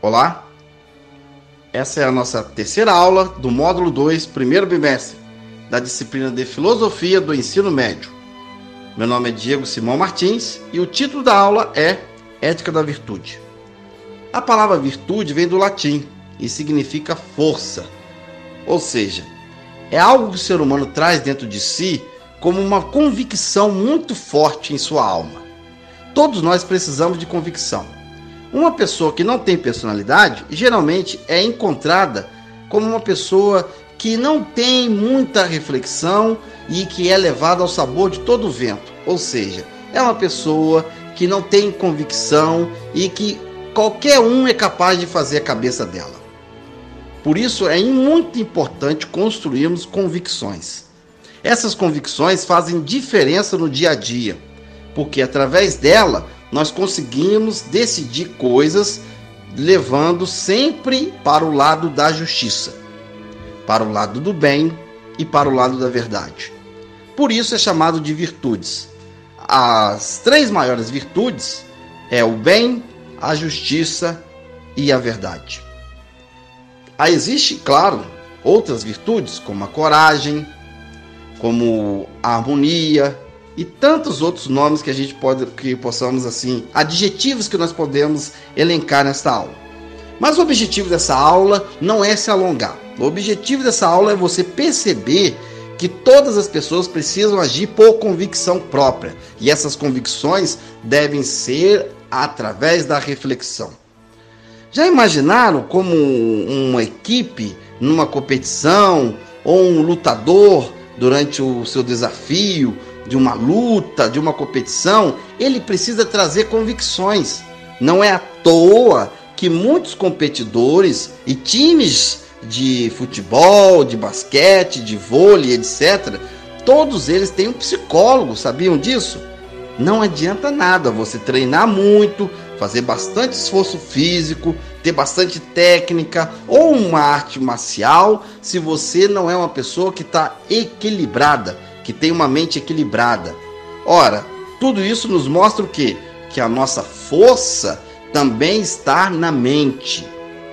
Olá, essa é a nossa terceira aula do módulo 2, primeiro bimestre, da disciplina de Filosofia do Ensino Médio. Meu nome é Diego Simão Martins e o título da aula é Ética da Virtude. A palavra virtude vem do latim e significa força, ou seja, é algo que o ser humano traz dentro de si como uma convicção muito forte em sua alma. Todos nós precisamos de convicção uma pessoa que não tem personalidade geralmente é encontrada como uma pessoa que não tem muita reflexão e que é levada ao sabor de todo o vento. Ou seja, é uma pessoa que não tem convicção e que qualquer um é capaz de fazer a cabeça dela. Por isso é muito importante construirmos convicções. Essas convicções fazem diferença no dia a dia, porque através dela nós conseguimos decidir coisas levando sempre para o lado da justiça, para o lado do bem e para o lado da verdade. Por isso é chamado de virtudes. As três maiores virtudes é o bem, a justiça e a verdade. Aí existe, claro, outras virtudes como a coragem, como a harmonia, e tantos outros nomes que a gente pode que possamos assim, adjetivos que nós podemos elencar nesta aula. Mas o objetivo dessa aula não é se alongar. O objetivo dessa aula é você perceber que todas as pessoas precisam agir por convicção própria, e essas convicções devem ser através da reflexão. Já imaginaram como uma equipe numa competição ou um lutador durante o seu desafio de uma luta, de uma competição, ele precisa trazer convicções. Não é à toa que muitos competidores e times de futebol, de basquete, de vôlei, etc., todos eles têm um psicólogo, sabiam disso? Não adianta nada você treinar muito, fazer bastante esforço físico, ter bastante técnica ou uma arte marcial, se você não é uma pessoa que está equilibrada que tem uma mente equilibrada. Ora, tudo isso nos mostra o quê? Que a nossa força também está na mente.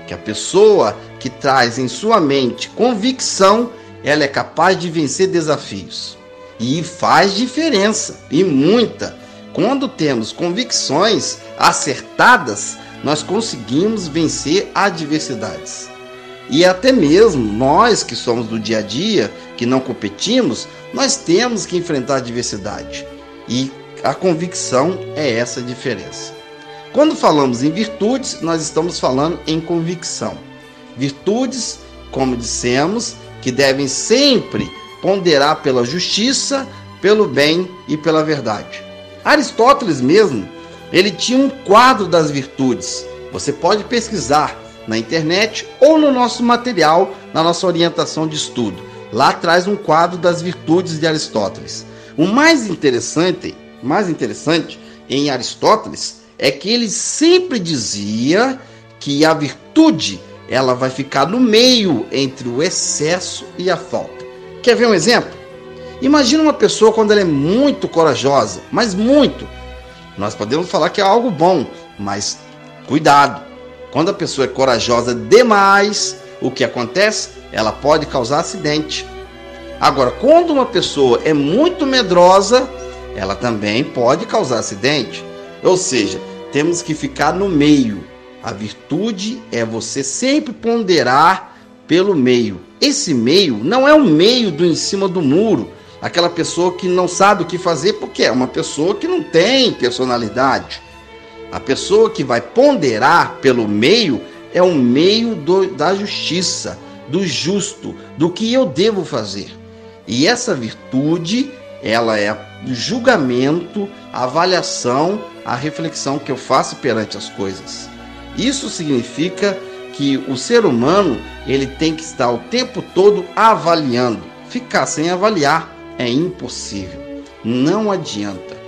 Que a pessoa que traz em sua mente convicção, ela é capaz de vencer desafios. E faz diferença, e muita. Quando temos convicções acertadas, nós conseguimos vencer adversidades. E até mesmo nós que somos do dia a dia, que não competimos, nós temos que enfrentar a adversidade. E a convicção é essa diferença. Quando falamos em virtudes, nós estamos falando em convicção. Virtudes, como dissemos, que devem sempre ponderar pela justiça, pelo bem e pela verdade. Aristóteles mesmo, ele tinha um quadro das virtudes. Você pode pesquisar na internet ou no nosso material, na nossa orientação de estudo. Lá traz um quadro das virtudes de Aristóteles. O mais interessante, mais interessante em Aristóteles é que ele sempre dizia que a virtude ela vai ficar no meio entre o excesso e a falta. Quer ver um exemplo? Imagina uma pessoa quando ela é muito corajosa, mas muito. Nós podemos falar que é algo bom, mas cuidado. Quando a pessoa é corajosa demais, o que acontece? Ela pode causar acidente. Agora, quando uma pessoa é muito medrosa, ela também pode causar acidente. Ou seja, temos que ficar no meio. A virtude é você sempre ponderar pelo meio. Esse meio não é um meio do em cima do muro, aquela pessoa que não sabe o que fazer porque é uma pessoa que não tem personalidade. A pessoa que vai ponderar pelo meio é o meio do, da justiça, do justo, do que eu devo fazer. E essa virtude, ela é o julgamento, a avaliação, a reflexão que eu faço perante as coisas. Isso significa que o ser humano, ele tem que estar o tempo todo avaliando. Ficar sem avaliar é impossível. Não adianta.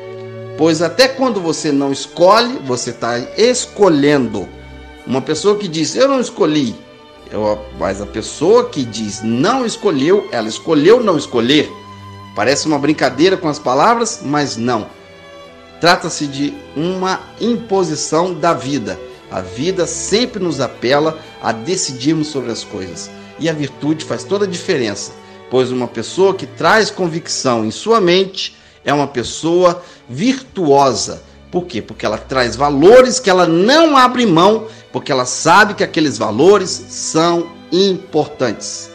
Pois até quando você não escolhe, você está escolhendo. Uma pessoa que diz eu não escolhi, eu, mas a pessoa que diz não escolheu, ela escolheu não escolher. Parece uma brincadeira com as palavras, mas não. Trata-se de uma imposição da vida. A vida sempre nos apela a decidirmos sobre as coisas. E a virtude faz toda a diferença, pois uma pessoa que traz convicção em sua mente é uma pessoa virtuosa. Por quê? Porque ela traz valores que ela não abre mão, porque ela sabe que aqueles valores são importantes.